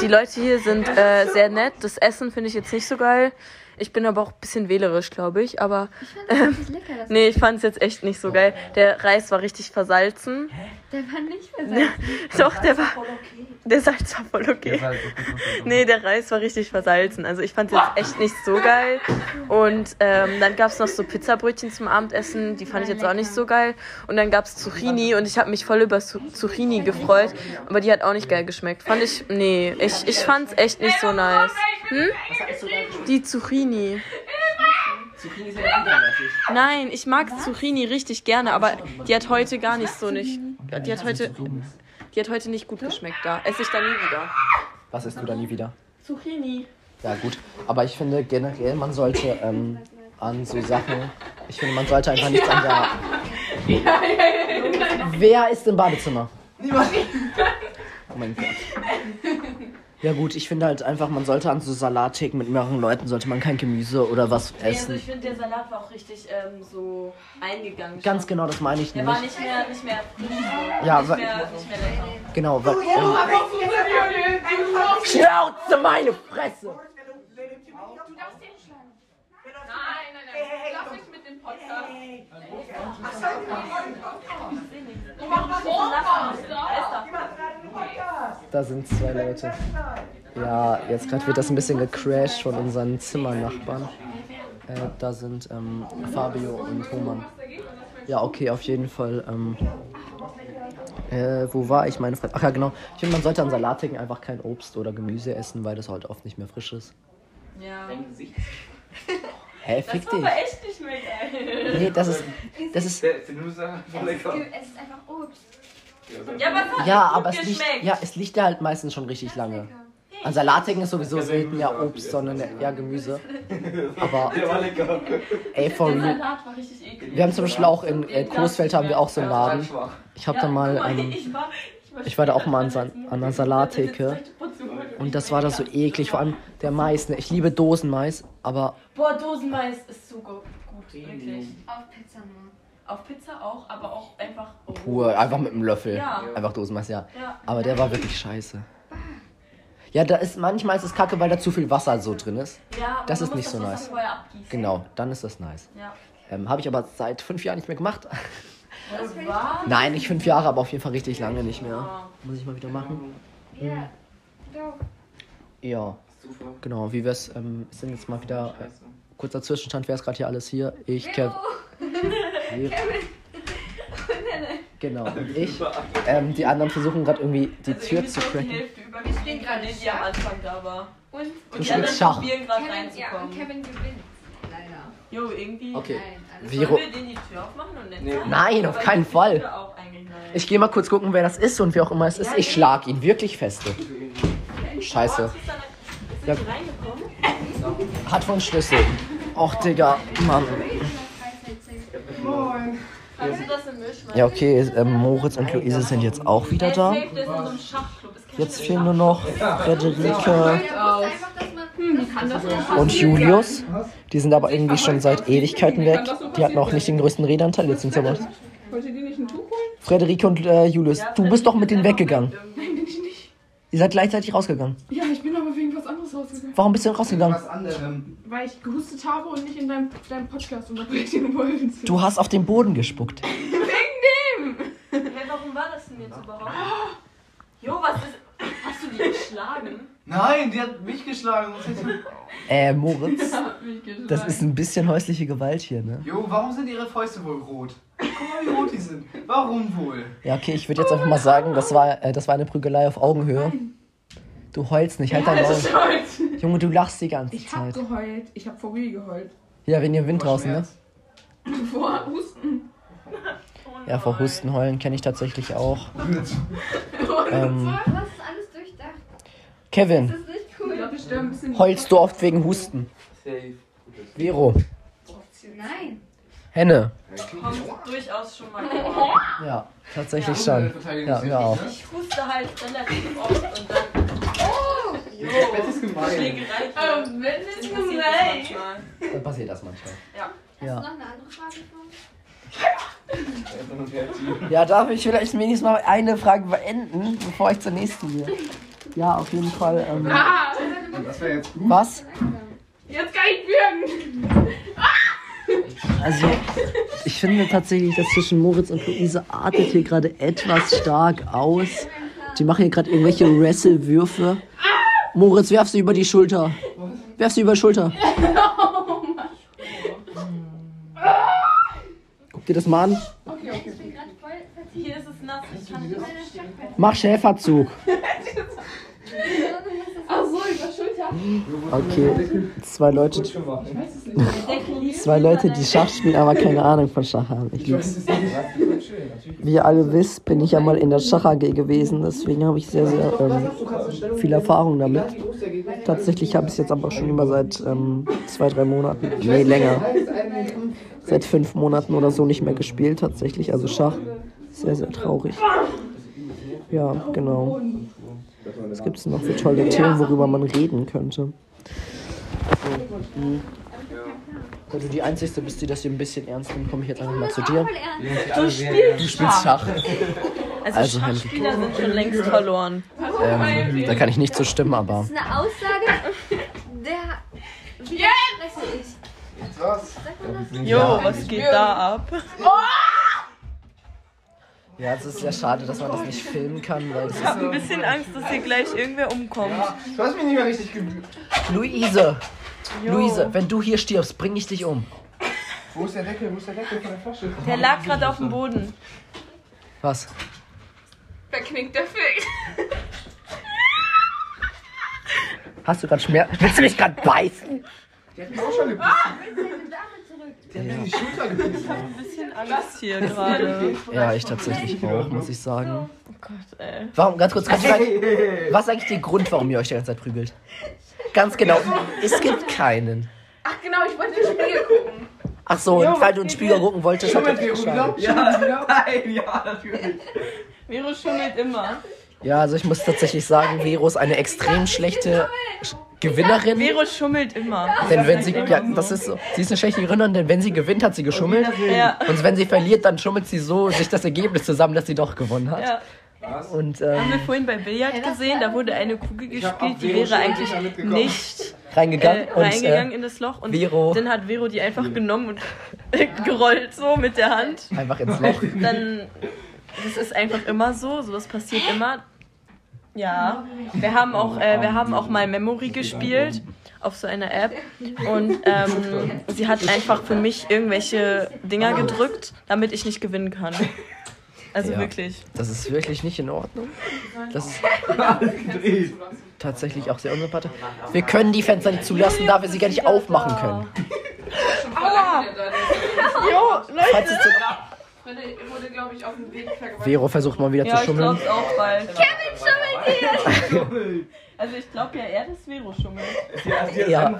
die Leute hier sind äh, sehr nett. Das Essen finde ich jetzt nicht so geil. Ich bin aber auch ein bisschen wählerisch, glaube ich. Aber ähm, lecker, das nee, ich fand es jetzt echt nicht so geil. Der Reis war richtig versalzen. Der war nicht versalzen. Doch, der war. Der Salz war voll okay. Nee, der Reis war richtig versalzen. Also ich fand es jetzt echt nicht so geil. Und ähm, dann gab es noch so Pizzabrötchen zum Abendessen. Die fand ich jetzt auch nicht so geil. Und dann gab es Zucchini und ich habe mich voll über Zu- Zucchini gefreut. Aber die hat auch nicht geil geschmeckt. Fand ich. Nee, ich, ich fand es echt nicht so nice. Hm? Die Zucchini. Zucchini sind ja widerwärtig. Nein, ich mag Zucchini richtig gerne, aber die hat heute gar nicht so nicht. Die hat heute. Die hat heute nicht gut geschmeckt da. Esse ich da nie wieder. Was isst du da nie wieder? Zucchini. Ja, gut. Aber ich finde generell, man sollte ähm, an so Sachen. Ich finde, man sollte einfach nichts an der. Wer ist im Badezimmer? Niemand. Oh mein Gott. Ja gut, ich finde halt einfach, man sollte an so Salattheken mit mehreren Leuten, sollte man kein Gemüse oder was Also essen. ich finde, der Salat war auch richtig ähm, so eingegangen. Ganz genau, das meine ich Der war nicht. nicht mehr, nicht mehr frisch. Ja, nicht mehr, nicht mehr lecker. Genau, weil. Ähm, Schnauze meine Fresse! Nein, nein, nein. Du darfst nicht mit dem Podcast. Da sind zwei Leute. Ja, jetzt gerade wird das ein bisschen gecrashed von unseren Zimmernachbarn. Äh, da sind ähm, Fabio und Roman. Ja, okay, auf jeden Fall. Ähm, äh, wo war ich? Meine Frage. Ach ja, genau. Ich finde, man sollte an Salattheken einfach kein Obst oder Gemüse essen, weil das halt oft nicht mehr frisch ist. Ja. Hä, fick Das war dich. aber echt nicht mehr geil. Nee, das ist. Das ist. Der, der. Es ist einfach Obst. Ja, hat Ja, aber es liegt, ja, es liegt ja halt meistens schon richtig lange. An Salattheken ist sowieso selten ja Obst, sondern eher Gemüse. Aber Der war lecker. ey, for Der real. Salat war richtig eklig. Wir haben zum Beispiel auch in äh, Coesfeld haben wir auch so einen Laden. Ich habe da mal, ähm, ich, war, ich war da auch mal an, Sa- an einer Salattheke und das war da so eklig. Vor allem der Mais. Ne? Ich liebe Dosenmais, aber Boah, Dosenmais ist so gut. Wirklich. Auf Pizza nur. Auf Pizza auch, aber auch einfach. pur, einfach mit einem Löffel. Ja. Einfach Dosenmais, ja. Ja. Aber der war wirklich scheiße. Ja, da ist manchmal ist es kacke, weil da zu viel Wasser so drin ist. Ja, Das ist nicht das so nice. Genau, dann ist das nice. Ja. Ähm, Habe ich aber seit fünf Jahren nicht mehr gemacht. Nein, nicht fünf Jahre, aber auf jeden Fall richtig lange nicht mehr. Muss ich mal wieder machen. Ja. Doch. Ja, genau. Wie wär's? Ähm, es sind jetzt mal wieder äh, kurzer Zwischenstand. Wer ist gerade hier alles hier? Ich, Kev. Wir. Genau, und ich. Ähm, die anderen versuchen gerade irgendwie die Also Tür zu cracken. Übergestiegen von denen, die am Anfang da war. Und, Und Du die spielst anderen Schach. probieren gerade Kevin, ja, reinzukommen. und Kevin gewinnt. Jo, irgendwie. Okay. Nein, Viro. Sollen wir denen die Tür aufmachen und Nee. Nein, auf Aber keinen Fall. Ich gehe mal kurz gucken, wer das ist und wer auch immer es ist. Ich schlag ihn wirklich feste. Scheiße. Ist da eine- Ja. Hat wohl einen Schlüssel. Och, Digga, Mann. Den? Ja, okay, ähm, Moritz und Luise sind jetzt auch wieder da. Jetzt fehlen nur noch Frederike. Und Julius. Die sind aber irgendwie schon seit Ewigkeiten weg. Die hatten auch nicht den größten Redanteil. Jetzt sind sie aber. Wollt ihr die nicht ein Tuch holen? Frederike und äh, Julius, du bist doch mit denen weggegangen. Nein, bin ich nicht. Ihr seid gleichzeitig rausgegangen. Ja, ich bin aber wegen was anderes rausgegangen. Warum bist du denn rausgegangen? Was anderem. Weil ich gehustet habe und nicht in deinem, deinem Podcast unterbrechen wollte. Du hast auf den Boden gespuckt. Wegen dem! Hey, warum war das denn jetzt überhaupt? Jo, was ist. Hast du die geschlagen? Nein, die hat mich geschlagen. Was ist Äh, Moritz, das ist ein bisschen häusliche Gewalt hier, ne? Jo, warum sind ihre Fäuste wohl rot? Guck mal, wie rot die sind. Warum wohl? Ja, okay, ich würde jetzt einfach mal sagen, das war, äh, das war eine Prügelei auf Augenhöhe. Du heulst nicht, halt dein ist Maul. Junge, du lachst die ganze Ich hab Zeit. geheult. Ich hab vor Weh geheult. Ja, wenn ihr Wind draußen, ne? Vor Husten. Ja, vor Husten heulen kenne ich tatsächlich auch. Ähm, alles durchdacht. Kevin, Das ist nicht cool. Ja, heulst du oft wegen Husten? Vero, Nein. Henne. Kommt durchaus schon mal vor. Ja, tatsächlich schon. Ja, wir auch. Ich huste halt relativ oft und dann. Das ist gemein. Schlägerei. Es Passiert das gemein. manchmal. Dann passiert das manchmal. Ja. Ja. Noch eine andere Frage von? Ja, darf ich vielleicht wenigstens mal eine Frage beenden, bevor ich zur nächsten gehe? Ja, auf jeden Fall. Ähm, Ah, Das wäre jetzt gut. was? jetzt kann ich würgen. Also, ich finde tatsächlich, dass zwischen Moritz und Luise artet hier gerade etwas stark aus. Die machen hier gerade irgendwelche Wrestle-Würfe. Moritz, werf sie über die Schulter. Werf sie über die Schulter. Guck dir das mal an. Ich bin gerade voll vertieft. Hier ist es nass. Ich kann nicht aufstehen. Mach Schäferzug. Ach so, über Schulter. Okay, zwei Leute, zwei Leute, die Schach spielen, aber keine Ahnung von Schach haben. Ich lieb's. Wie ihr alle wisst, bin ich ja mal in der Schach AG gewesen, deswegen habe ich sehr, sehr ähm, viel Erfahrung damit. Tatsächlich habe ich es jetzt aber schon über seit ähm, zwei, drei Monaten, nee, länger, seit fünf Monaten oder so nicht mehr gespielt, tatsächlich. Also Schach, sehr, sehr traurig. Ja, genau. Was gibt es noch für tolle Themen, worüber man reden könnte? So. Da du die Einzige bist, die das hier ein bisschen ernst nimmt, komme ich jetzt einfach mal zu dir. Du spielst Du spielst Schach. Also, Also, Henry. Schachspieler sind schon längst verloren. Ähm, da kann ich nicht so stimmen, aber. Das ist eine Aussage, der ich. Was? Jo, was geht da ab? Ja, es ist sehr schade, dass man das nicht filmen kann, weil Ich habe ein bisschen Angst, dass hier gleich irgendwer umkommt. Du hast mich nicht mehr richtig ist. Luise! Jo. Luise, wenn du hier stirbst, bring ich dich um. Wo ist der Deckel? Wo ist der Deckel von der Flasche? Der lag gerade auf dem Boden. Was? Verknickt der Fick. Hast du gerade Schmerz? Willst du mich gerade beißen? Der hat mich auch schon gebissen. Der hat mir in die Schulter gebissen. Ein bisschen Angst hier gerade. Ja, ich tatsächlich auch, muss ich sagen. Oh Gott, ey. Warum, ganz kurz, kannst du sagen, was ist eigentlich der Grund, warum ihr euch die ganze Zeit prügelt? Ganz genau, es gibt keinen. Ach genau, ich wollte den Spiegel gucken. Ach so, und weil du einen Spiegel gucken wolltest, hat er glaubt Ja, nein, ja, natürlich. Vero schummelt immer. Ja, also ich muss tatsächlich sagen, Vero ist eine extrem schlechte Sch- Gewinnerin. Vero schummelt immer. Denn wenn sie, ja, das ist so, sie ist eine schlechte Gewinnerin, denn wenn sie gewinnt, hat sie geschummelt. Ja. Und wenn sie verliert, dann schummelt sie so sich das Ergebnis zusammen, dass sie doch gewonnen hat. Ja. Und Haben wir ähm, vorhin bei Billard gesehen, da wurde eine Kugel gespielt, die Vero wäre eigentlich nicht nicht äh, reingegangen und reingegangen äh, in das Loch und Vero- dann hat Vero die einfach genommen und gerollt so mit der Hand. einfach ins Loch. Dann, das ist einfach immer so, sowas passiert immer. Ja, wir haben auch, äh, wir haben auch mal Memory gespielt auf so einer App und ähm, sie hat einfach für mich irgendwelche Dinger gedrückt, damit ich nicht gewinnen kann. Also Ja. wirklich. Das ist wirklich nicht in Ordnung. Das ist tatsächlich auch sehr unsympathisch. Wir können die Fenster nicht zulassen, da wir sie gar nicht aufmachen können. Aua! Jo, Leute! Freddy wurde, glaube ich, auf dem Weg vergewaltigt. Vero versucht mal wieder Ja, zu ich schummeln. glaub's auch bald. Also ich glaube ja eher, dass Vero schummelt. Ja.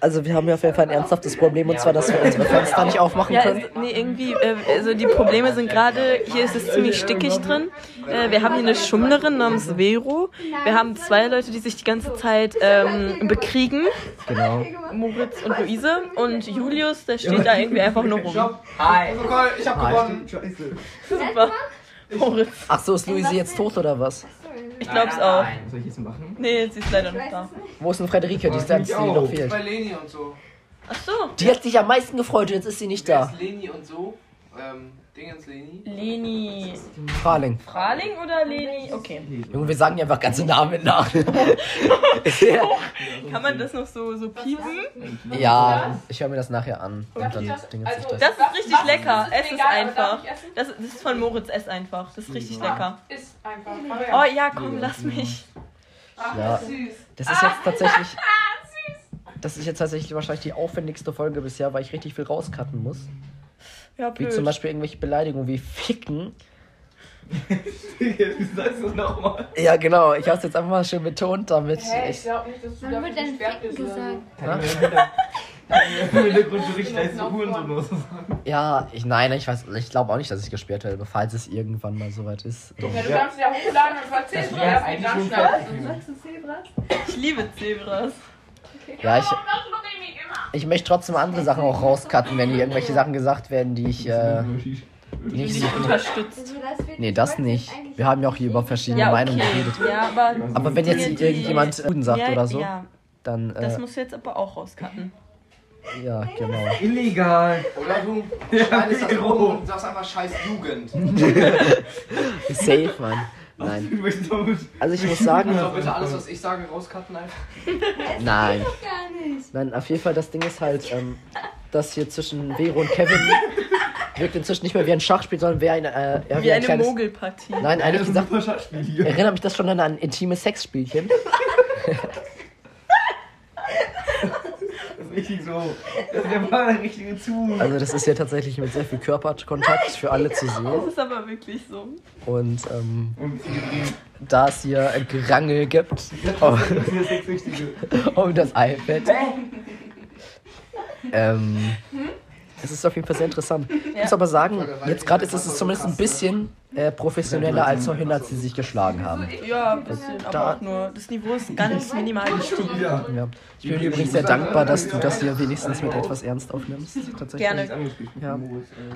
Also wir haben ja auf jeden Fall ein ernsthaftes Problem und zwar, dass wir unsere Fenster nicht aufmachen Ja, können. also, nee, irgendwie, äh, also die Probleme sind gerade, hier ist es ziemlich stickig drin. Äh, wir haben hier eine Schummlerin namens Vero. Wir haben zwei Leute, die sich die ganze Zeit ähm, bekriegen. Genau. Moritz und Luise. Und Julius, der steht da irgendwie einfach nur rum. Hi. Ich hab gewonnen. Super. Moritz. Ach so, ist Luise jetzt tot oder was? Ich glaub's auch. Soll ich jetzt machen? Nee, sie ist leider noch da. Wo ist denn Frederike? Die ist die, die noch fehlt. Bei Leni und so. Ach so. Die hat sich am meisten gefreut und jetzt ist sie nicht Wer da. ist Leni und so? Ähm, Dingens Leni. Leni. Fraling. Fraling oder Leni? Okay. Junge, wir sagen ja einfach ganze Namen nach. Kann man das noch so, so piepen? ja, ich höre mir das nachher an. Und dann das- also- das. Das ist richtig lecker. Das ist Es ist vegan, einfach. Das, das ist von Moritz, ess einfach. Das ist richtig lecker. Ist einfach. Oh ja, komm, lass mich. Ach, Ja. das ist süß. Das ist jetzt tatsächlich. Das ist jetzt tatsächlich wahrscheinlich die aufwendigste Folge bisher, weil ich richtig viel rauscutten muss. Ja, Wie blöd. zum Beispiel irgendwelche Beleidigungen wie Ficken. Wie sagst du es nochmal? Ja, genau. Ich habe es jetzt einfach mal schön betont, damit Hä, ich ich. glaub nicht, dass du dafür wird denn gesperrt Ficken gesagt? Im Hintergrund so richtig heißt Hurensohn. Ja, ich nein, ich weiß, ich glaube auch nicht, dass ich gesperrt werde, falls es irgendwann mal soweit ist. Ja, du kannst ja hochladen und wie wäre das eigentlich dann schon schnell. Ich liebe Zebras. Ja, ich, ich möchte trotzdem andere Sachen auch rauscutten, wenn hier irgendwelche Sachen gesagt werden, die ich äh, nicht so. Nicht unterstützt. Also das Nee, das nicht. Wir haben ja auch hier über verschiedene Ja, Meinungen okay. geredet. Ja, aber. Aber wenn jetzt irgendjemand Juden sagt ja, oder so, Ja, dann das äh, musst du jetzt aber auch rauscutten. ja, genau. Illegal. Oder du schneidest das um und sagst einfach scheiß Jugend. Safe, Mann. Nein. Also ich muss sagen, Also bitte alles, was ich sage, rauscutten einfach. nein. gar nicht. Nein, auf jeden Fall, das Ding ist halt, ähm, dass hier zwischen Vero und Kevin wirkt inzwischen nicht mehr wie ein Schachspiel, sondern wie ein, äh, ja, Wie ein eine kleines... Mogelpartie. Nein, eigentlich gesagt, Schachspiel hier. erinnert mich das schon an ein intimes Sexspielchen. Das ist richtig so. Das ist der richtige Zug. Also das ist ja tatsächlich mit sehr viel Körperkontakt für alle zu Das sehen. ist aber wirklich so. Und ähm, Und da es hier ein Gerangel gibt um, Das das um das iPad, ähm, es ist auf jeden Fall sehr interessant. Ich muss aber sagen, jetzt gerade ist es zumindest ein bisschen äh, professioneller als vorhin, als sie sich geschlagen haben. Ja, ein bisschen, aber Da- auch nur. Das Niveau ist ganz minimal gestiegen. Ja. Ja. Ich bin übrigens sehr dankbar, dass du das hier wenigstens mit etwas ernst aufnimmst. Tatsächlich. Gerne. Ja.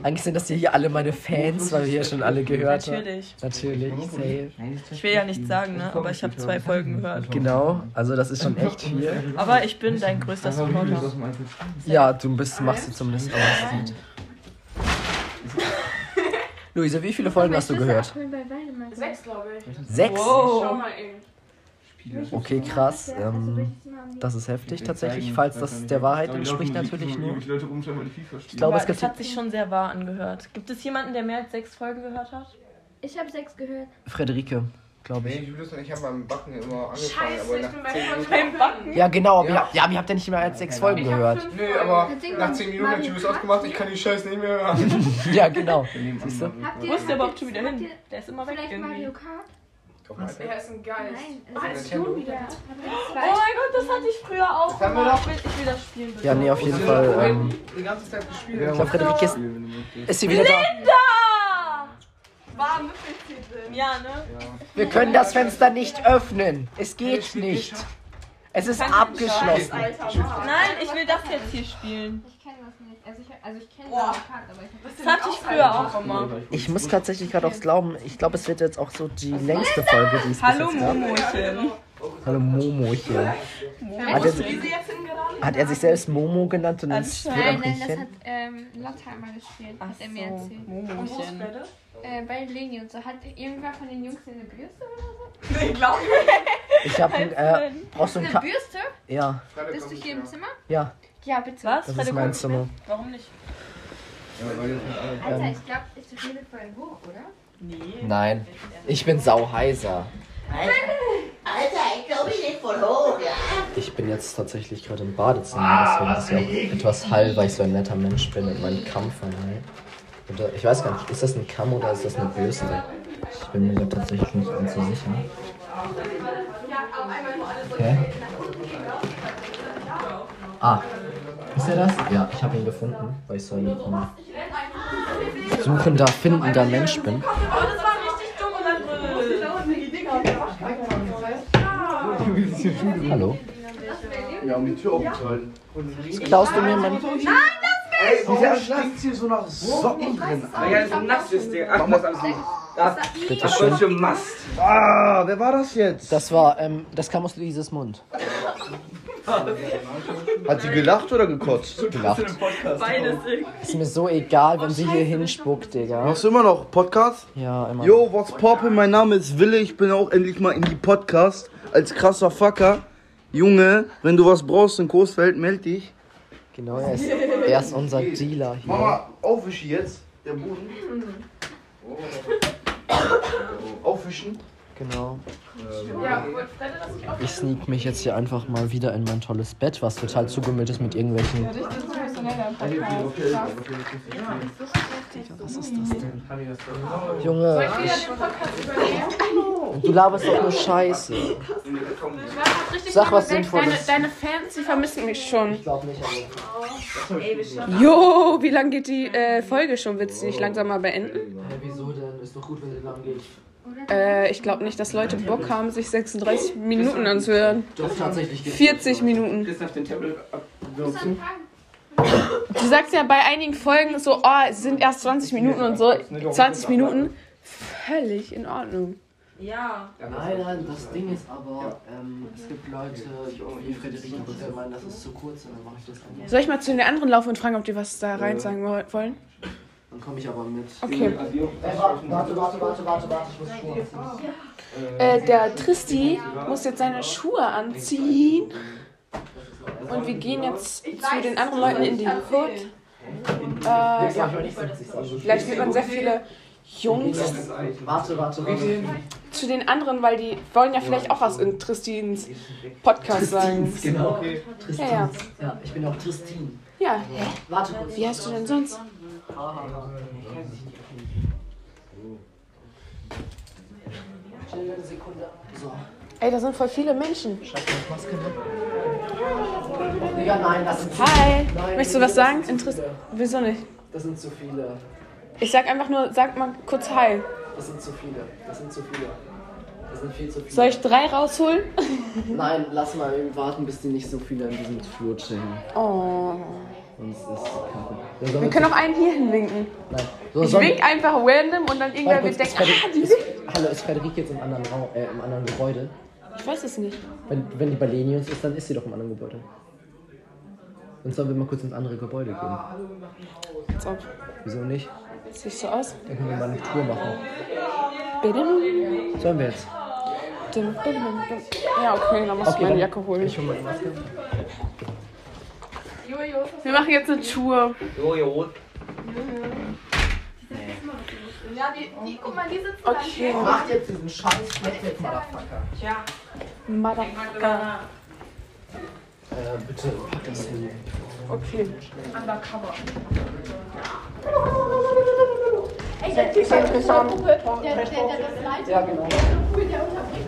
Eigentlich sind das hier alle meine Fans, weil wir hier schon alle gehört haben. Natürlich. Natürlich, safe. Ich will ja nichts sagen, ne? aber ich habe zwei Folgen gehört. Genau, also das ist schon echt viel. Aber ich bin dein größter Supporter. Ja, du bist, machst du zumindest auch. Luise, wie viele Folgen hast du gehört? Sechs, glaube ich. Sechs? Schau mal eben. Okay, krass. Ähm, das ist heftig tatsächlich, falls das der Wahrheit entspricht natürlich nur. Ich glaube, es gibt es hat sich schon sehr wahr angehört. Gibt es jemanden, der mehr als sechs Folgen gehört hat? Ich habe sechs gehört. Frederike, glaube Nee, ich. Julius und ich haben beim Backen immer angefangen, Scheiße, aber ich nach bin bei 10 Minuten. Beim Backen. Ja, genau, aber, Ja. ja. ja, aber ihr habt ja nicht mehr als sechs Folgen gehört. Nö, aber nach 10 Minuten hat Julius ausgemacht, ich kann die Scheiße nicht mehr hören. Ja, genau. Siehst du? Ihr, Wo ist der überhaupt ihr- schon wieder hin? ihr Der ist immer weg Vielleicht irgendwie. Mario Kart? Er ist ein Geist. Nein, es ist schon wieder. Oh mein Gott, das hatte ich früher auch. haben wir gemacht. doch. Ich will, ich das spielen, bitte. Ja, nee, auf jeden Fall. Ähm, Die ganze Zeit gespielt. ich glaube, Frederike ist, ist sie wieder da. Da! War Müffeltitel. Ja, ne? Wir können das Fenster nicht öffnen. Es geht nicht. Es ist abgeschlossen. Nein, ich will das jetzt hier spielen. Ich kenne das nicht. Also ich, also ich kenne Mario Kart, aber ich habe Das hatte ich früher auch immer. Ich muss tatsächlich gerade aufs Glauben. Ich glaube, es wird jetzt auch so die längste Folge, die es bis Hallo jetzt gab. Momochen. Hallo Momochen. Hat er, hat er sich selbst Momo genannt und wird Nein, nein, nicht das hat ähm, Lotta mal gespielt, hat er mir so, erzählt. Momochen. Äh, bei Leni und so. Hat irgendwer von den Jungs eine Bürste oder so? Ich habe äh, brauchst du ein Eine Ka Bürste? Ja, Bist du hier im Zimmer? ja, Ja, bitte. Was? das ist mein mit? Zimmer. Warum nicht? Alter, ich glaube, ich rede für ein Buch, oder? Nee. Nein, ich bin sauheiser. Alter, ich glaube, ich bin jetzt tatsächlich gerade im Badezimmer, deswegen ist ja auch etwas hall, weil ich so ein netter Mensch bin und meinen Kamm verleihe. Und, äh, ich weiß gar nicht, ist das ein Kamm oder ist das eine Bürste? Ich bin mir da tatsächlich nicht ganz so sicher. Hä? Ah, ist er das? Ja, ich habe ihn gefunden, weil ich so ein ähm, suchender, findender Mensch bin. Hallo? Ja, um die Tür aufzuhalten. Klaust du mir mein... Ey, wieso stinkt hier so nach Socken drin? Ja, so nass ist der. Ach, das alles nicht. Das Bitte ist schön. schon Mast. Ah, wer war das jetzt? Das war, ähm, das kam aus Luises Mund. Hat sie gelacht oder gekotzt? Gelacht. Beides Ist mir so egal, wenn sie hier hinspuckt, Digga. Machst du immer noch Podcast? Ja, immer. Yo, what's poppin'? Mein Name ist Wille. Ich bin auch endlich mal in die Podcast als krasser Fucker. Junge, wenn du was brauchst in Coesfeld, meld dich. Genau, er ist, er ist unser Dealer hier. Mama, aufwischen jetzt. Der Boden. Aufwischen. Genau. Ich sneak mich jetzt hier einfach mal wieder in mein tolles Bett, was total zugemüllt ist mit irgendwelchen. Was ist das denn? Junge, du laberst doch nur Scheiße. Sag was deine, Sinnvolles. deine Fans, die vermissen mich schon. Ich glaube nicht, aber. Jo, wie lang geht die äh, Folge schon? Willst du nicht langsam mal beenden? Hä, wieso denn? Ist doch gut, wenn sie lang geht. Äh, ich glaube nicht, dass Leute Bock haben, sich 36 Minuten anzuhören. Doch, tatsächlich geht's. 40 Minuten. Christoph den Tablet abwürzen. Du sagst ja bei einigen Folgen so, oh, es sind erst 20 Minuten und so. 20 Minuten, völlig in Ordnung. Ja. Nein, nein, das Ding ist aber, ähm, es gibt Leute wie Frederike, die meinen, das ist zu kurz und dann mache ich das dann. Soll ich mal zu den anderen laufen und fragen, ob die was da rein sagen wo- wollen? Dann komme ich aber mit. Okay. Äh, warte, warte, warte, warte, warte, ich muss Schuhe anziehen. Äh, der Tristi muss jetzt seine Schuhe anziehen. Und wir gehen jetzt zu den anderen Leuten in die Hood. Äh, ja. Vielleicht wird man sehr viele Jungs Warte, warte, warte. zu den anderen, weil die wollen ja vielleicht auch was in Tristins Podcast sagen. Genau. Ja, ja. Ja, ich bin auch Tristin. Ja, hä? Warte kurz. Wie heißt du denn sonst? Schnell eine Sekunde. So. Ey, da sind voll viele Menschen. Scheiß auf Maske, ne? Digga, nein, das sind Hi. Möchtest du was sagen? das sind zu Interess viele. Wieso nicht? Das sind zu viele. Ich sag einfach nur, sag mal kurz Hi. Das sind zu viele. Das sind zu viele. Das sind viel zu viele. Soll ich drei rausholen? Nein, lass mal eben warten, bis die nicht so viele in diesem Flur chillen. Oh. Sonst ist kacke. Wir können auch einen hier hinwinken. Nein. So, Ich wink einfach random und dann irgendwer wird denken, ah, die ist. Hallo, ist Frederik jetzt im anderen, Raum, äh, im anderen Gebäude? Ich weiß es nicht. Wenn, wenn die bei Lenius ist, dann ist sie doch im anderen Gebäude. Dann sollen wir mal kurz ins andere Gebäude gehen. Als ob. Wieso nicht? Sieht so aus. Dann können wir mal eine Tour machen. Bidim. Sollen wir jetzt? Ja, okay, dann musst Okay, du meine Jacke holen. Ich hol meine Maske. Wir machen jetzt eine Tour. Jojo. Ja, die, die, guck mal, die sitzen Okay. Macht jetzt diesen scheiß Flathead, Motherfucker. Motherfucker. Äh, bitte, pack das hin. Okay. Undercover. Ey, der Typ hat der, der, der das leitet. Ja, genau. Der unterbricht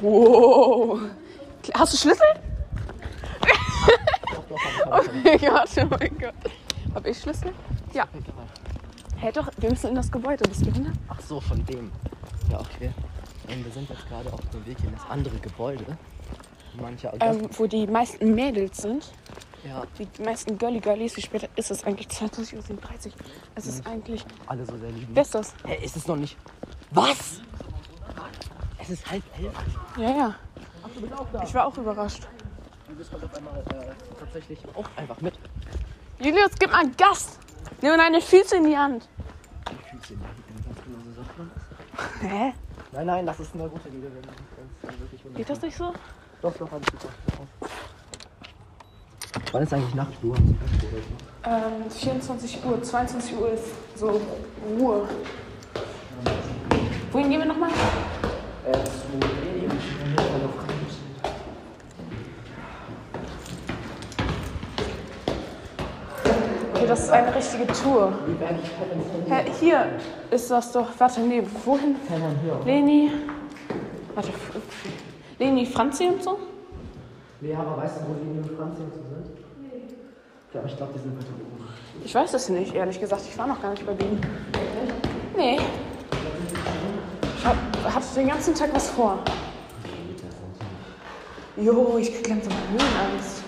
Wow. Hast du Schlüssel? Oh mein Gott, oh mein Gott. Hab ich Schlüssel? Ja. Hey doch, wir müssen in das Gebäude. Bist du behindert? Ach so, von dem. Ja, okay. Ähm, wir sind jetzt gerade auf dem Weg in das andere Gebäude. Manche Ähm, wo die meisten Mädels sind. Ja. Die meisten Girly Girlies. Wie spät ist es eigentlich? 20.37 Uhr. Es ist eigentlich. alle so sehr lieben. Wer ist das? Hä, ist es noch nicht? Was? Es ist halb elf. Ja, ja. Ich war auch überrascht. Du bist halt auf einmal äh, tatsächlich auch einfach mit. Julius, gib mal Gas. Nimm deine Füße in die Hand. Die Füße in die Hand, ganz genau so sagt man das. Hä? Nein, nein, das ist eine gute Liebe. Geht das nicht so? Doch, doch, alles doch. Wann ist eigentlich Nachtruhe? Ähm, 24 Uhr, 22 Uhr ist so Ruhe. Wohin gehen wir nochmal? Ist eine richtige Tour. Hä, hier ist das doch. Warte, nee, wohin? Leni. Warte, Leni, Franzi und so? Nee, aber weißt du, wo die in Franz und so sind? Ja, aber ich glaube, die sind weiter oben. Ich weiß es nicht, ehrlich gesagt. Ich war noch gar nicht bei denen. Nee. Ich hab, hatte den ganzen Tag was vor. Jo, ich krieg langsam Höhenangst.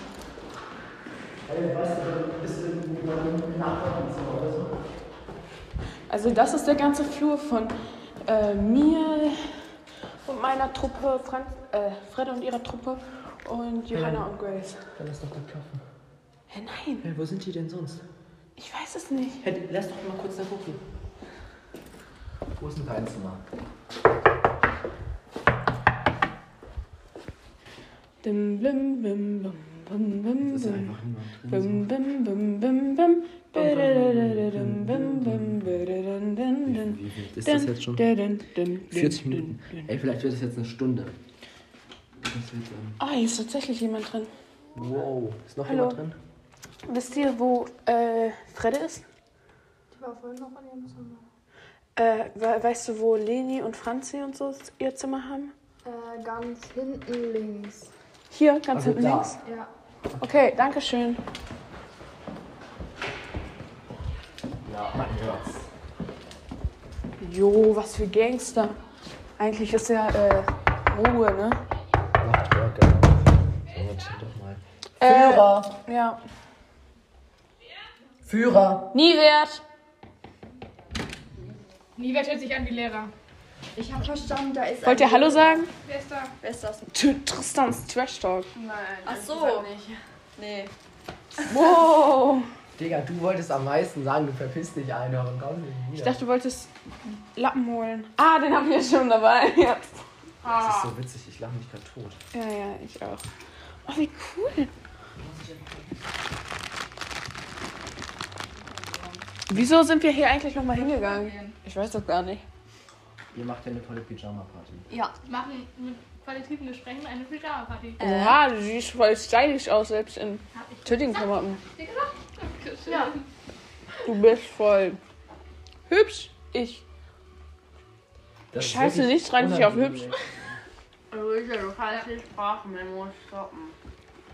Also das ist der ganze Flur von äh, mir und meiner Truppe, Franz, äh, Fred und ihrer Truppe und Johanna und Grace. Dann lass doch da klopfen. Hä, nein, Hey, wo sind die denn sonst? ich weiß es nicht. Hey, lass doch mal kurz da gucken. Wo ist denn dein Zimmer? Bim, bim, bim, bim, bim, bim, Das ist bim. einfach. Bim, bim, bim, bim, bim. Wie viel ist das jetzt schon? Din, din, din, 40 din, Minuten. Ey, vielleicht wird es jetzt eine Stunde. Das ähm, Ah, hier ist tatsächlich jemand drin. wow. Ist noch Hallo. jemand drin? Wisst ihr, wo äh, Fredde ist? Die war vorhin noch in ihrem Zimmer. Äh, we weißt du, wo Leni und Franzi und so ihr Zimmer haben? Äh, ganz hinten links. Hier, ganz Also hinten da. links. Ja. Okay, danke schön. Ja, man hört's. Jo, was für Gangster. Eigentlich ist ja äh, Ruhe, ne? Genau. So, jetzt chill doch mal. Äh, Führer! Ja. Führer! Nie wert. Niewert hört sich an wie Lehrer. Ich habe verstanden, da ist Wollt ihr Hallo sagen? Wer ist da? Wer ist das? Tr- Tristans Trash Talk. Nein. Ach so. Nee. Wow. Digga, du wolltest am meisten sagen, du verpisst dich Einhorn. Komm nicht Ich wieder. dachte, du wolltest Lappen holen. Ah, den haben wir schon dabei. Ja, Das ist so witzig, ich lache mich gerade tot. ja, ja ich auch. Oh, wie cool. Wieso sind wir hier eigentlich nochmal hingegangen? Ich weiß das gar nicht. Ihr macht ja eine tolle Pyjama-Party. Ja. Machen mit qualitativen Gesprächen eine Pyjama-Party. Oha, du siehst voll stylisch aus, selbst in gesagt? Ja. Du bist voll hübsch. Ich. Das Scheiße, wirklich nicht rein sich auf hübsch. Luisa, du kannst die Sprachmemo stoppen.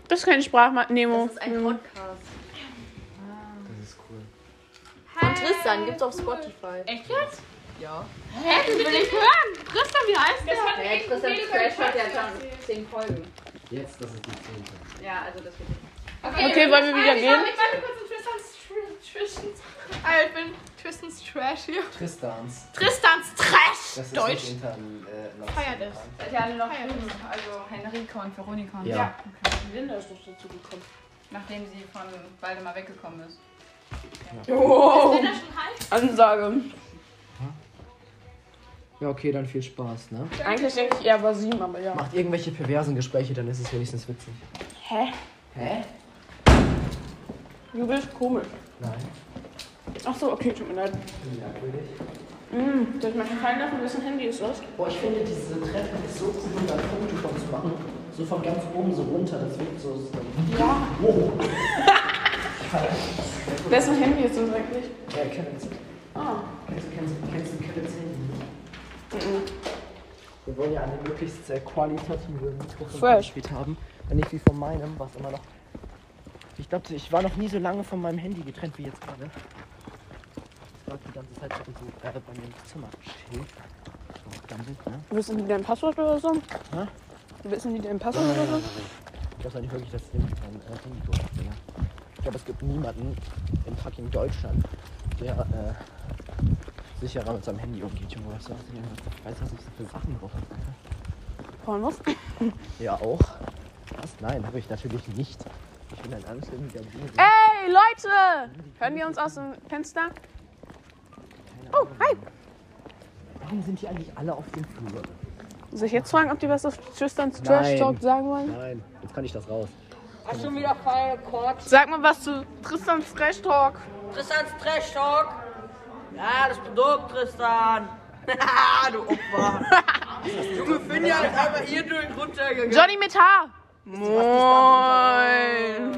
Das ist kein Sprachnemo. Das ist ein Podcast. Das ist cool. Von Tristan gibt's auf Spotify. Echt jetzt? Ja. Hä, das will ich hören. Tristan, wie heißt der? Das Ja, Tristan Trash hat ja schon 10 Folgen. Jetzt, das ist die zehnte. Ja, also das wird Okay, wollen wir wieder gehen? Ich warte kurz in Tristans Tristans. Ah, ich bin Tristans Trash hier. Tristans. Tristans Trash. Das ist Deutsch. nicht inter, äh, Feiert es. Seid ihr alle noch Feiert? Also Henrike und Veronika. Ja. Linda ist noch dazu gekommen. Nachdem sie von Waldemar weggekommen ist. Oh, Ist der schon heiß? Ansage. Ja, okay, dann viel Spaß, ne? Eigentlich denke ich eher war sieben, aber ja. Macht irgendwelche perversen Gespräche, dann ist es wenigstens witzig. Hä? Hä? Du bist komisch. Nein. Ach so, okay, tut mir leid. Merkwürdig. Mm, soll ich mal fallen lassen, wessen Handy ist das? Boah, ich finde diese Treppe ist so cool, um da Foto von zu machen. So von ganz oben so runter, das wirkt so. so Ja. wow. Wessen Handy ist das eigentlich? Ja, Kevins. Ah. Kennst du, kennst, du- kennst du Kevins Handy? Mhm. Wir wollen ja eine möglichst sehr qualitative Mikrofon haben. Und nicht wie von meinem, was immer noch. Ich glaube, ich war noch nie so lange von meinem Handy getrennt wie jetzt gerade. Ich war die ganze Zeit so äh, bei mir im Zimmer steht. So, ne? Wissen die dein Passwort oder so? Hä? Wissen die dein Passwort oder so? Ich glaube nicht wirklich, dass jemand mein äh, Handy durchbringe. Ich glaube, es gibt niemanden in fucking Deutschland, der äh, sicherer mit seinem Handy umgeht. Junge, was sagst du weißt du, was ich so für Sachen drauf habe? Pornos? Ja, auch. Was? Nein, habe ich natürlich nicht. Ich bin ein anständiger Bube. Ey, Leute! Hören wir uns aus dem Fenster? Oh, hi! Warum sind die eigentlich alle auf dem Flur? Soll ich jetzt fragen, ob die was auf Tristans Trash. Talk sagen wollen? Nein, jetzt kann ich das raus. Hast schon wieder Kord. Sag mal was zu Tristans Trash Talk. Tristans Trash Talk. Ja, das Produkt, Tristan. Haha, du Opfer. Junge Finja ist einfach hier durch runtergegangen. Johnny mit Haar! Moin!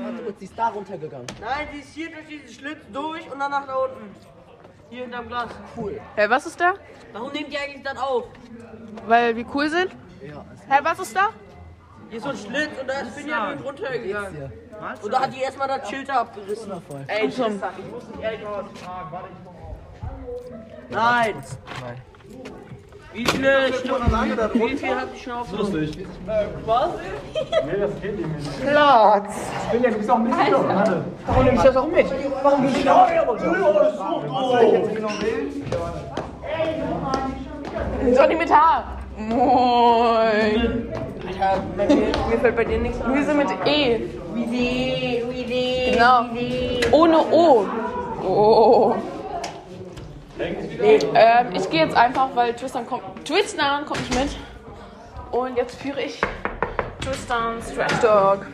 Warte kurz, sie ist da runtergegangen. Nein, sie ist hier durch diesen Schlitz durch und dann nach da unten. Hier hinterm Glas. Cool. Hä, was ist da? Warum nehmt ihr eigentlich dann auf? Weil wir cool sind? Hä, was ist da? Hier ist so ein Schlitz und da bin ich ja nur runtergegangen. Und da hat die erstmal das Schild abgerissen. Ey, ich muss dich ehrlich was fragen. Warte, ich muss Nein. Nein. Wie viele Stunden, wie viel hat die schon aufgenommen? Was? Nee, das geht nicht mehr. Platz. Ich will ja, du bist auch mit. Warte. Warum nehme ich das auch mit? Warum will ich das auch mit? Soll ich jetzt noch wählen? Johnny mit H. Moin. Alter, mir, mir fällt bei dir nichts ein. Wir sind mit E. Wie wie Genau. Ohne O. Oh. Ähm, ich gehe jetzt einfach, weil Tristan kommt. Tristan kommt nicht mit. Und jetzt führe ich Tristans Trash Talk.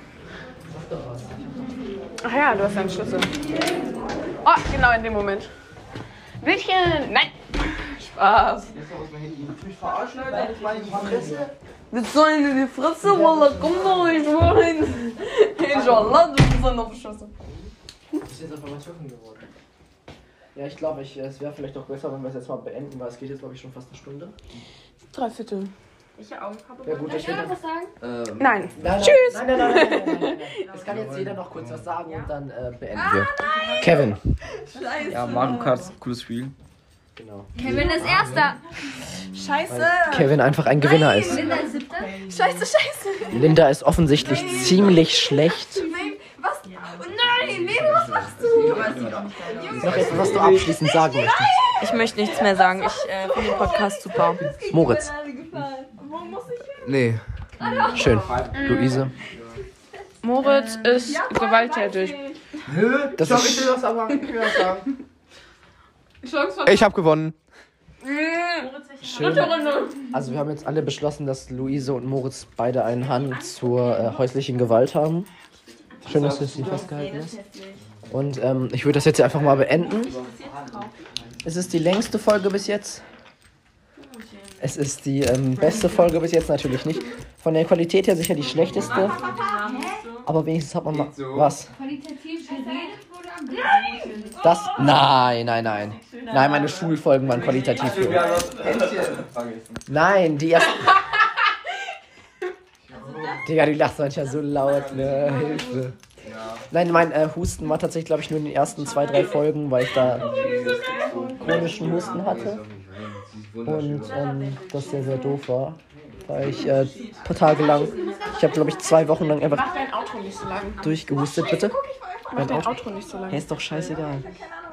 Ach ja, du hast deinen Schlüssel. Oh, genau in dem Moment. Mädchen! Nein! Spaß. mich verarschen, Alter? Ich meine, die Fresse. Mit so in die Fresse, Wallah, komm doch, ich mein. Inshallah, du bist dann noch beschossen. Ist jetzt einfach mal geworden. Ja, ich glaube, ich, es wäre vielleicht auch besser, wenn wir es jetzt mal beenden, weil es geht jetzt, glaube ich, schon fast eine Stunde. Drei Viertel. Ich auch. Aber Ja, gut, ich ich noch was sagen? Ähm, Nein. nein, Tschüss. Nein, nein, nein, nein, nein, nein, nein. Es kann jetzt jeder noch kurz was sagen und dann äh, beenden wir. Kevin. Scheiße. Ja, Mario Kart ist ein cooles Spiel. Genau. Kevin ist Erster. Scheiße. Kevin einfach ein Gewinner ist. Linda ist Siebter. Scheiße, scheiße. Linda ist offensichtlich ziemlich schlecht. Nein, nein, was machst du? Noch etwas, was du abschließend sagen möchtest. Ich möchte nichts mehr sagen. Ich äh, finde den Podcast super. Moritz. Wo muss ich hin? Nee. Schön. Luise. Moritz ist gewalttätig. Das Stopp, ich ist, will das aber ich will das sagen. Ich habe gewonnen. Schön. Also wir haben jetzt alle beschlossen, dass Luise und Moritz beide einen Hang zur äh, häuslichen Gewalt haben. Schön, dass du sie festgehalten hast. Und ähm, ich würde das jetzt einfach mal beenden. Es ist die längste Folge bis jetzt. Es ist die ähm, beste Folge bis jetzt natürlich nicht. Von der Qualität her sicher die schlechteste. Aber wenigstens hat man mal was. Qualitativ geredet wurde am besten. Das? Nein, nein, nein. Nein, meine Schulfolgen waren qualitativ höher. Nein, die ersten. Digga, du lachst manchmal so laut, ne? Hilfe. Nein, mein äh, Husten war tatsächlich, glaube ich, nur in den ersten zwei, drei Folgen, weil ich da chronischen Husten hatte. Und ähm, das sehr, sehr doof war. Weil ich äh, ein paar Tage lang, ich habe, glaube ich, zwei Wochen lang einfach Mach dein Auto nicht so lang. durchgehustet, bitte. Mach dein Auto nicht so lang. Hey, ist doch scheißegal.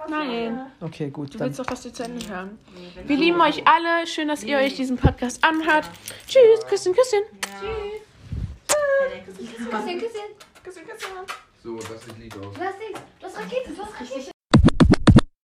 Nein. Okay, gut. Du Dann willst doch, dass die zu Ende hören. Wir lieben euch alle. Schön, dass ihr euch diesen Podcast anhört. Tschüss. Küsschen, Küsschen. Küsschen, Küsschen. Küsschen, Küsschen. So, das sieht lieb aus. Du hast nichts. Du hast Rakete. Du hast Rakete.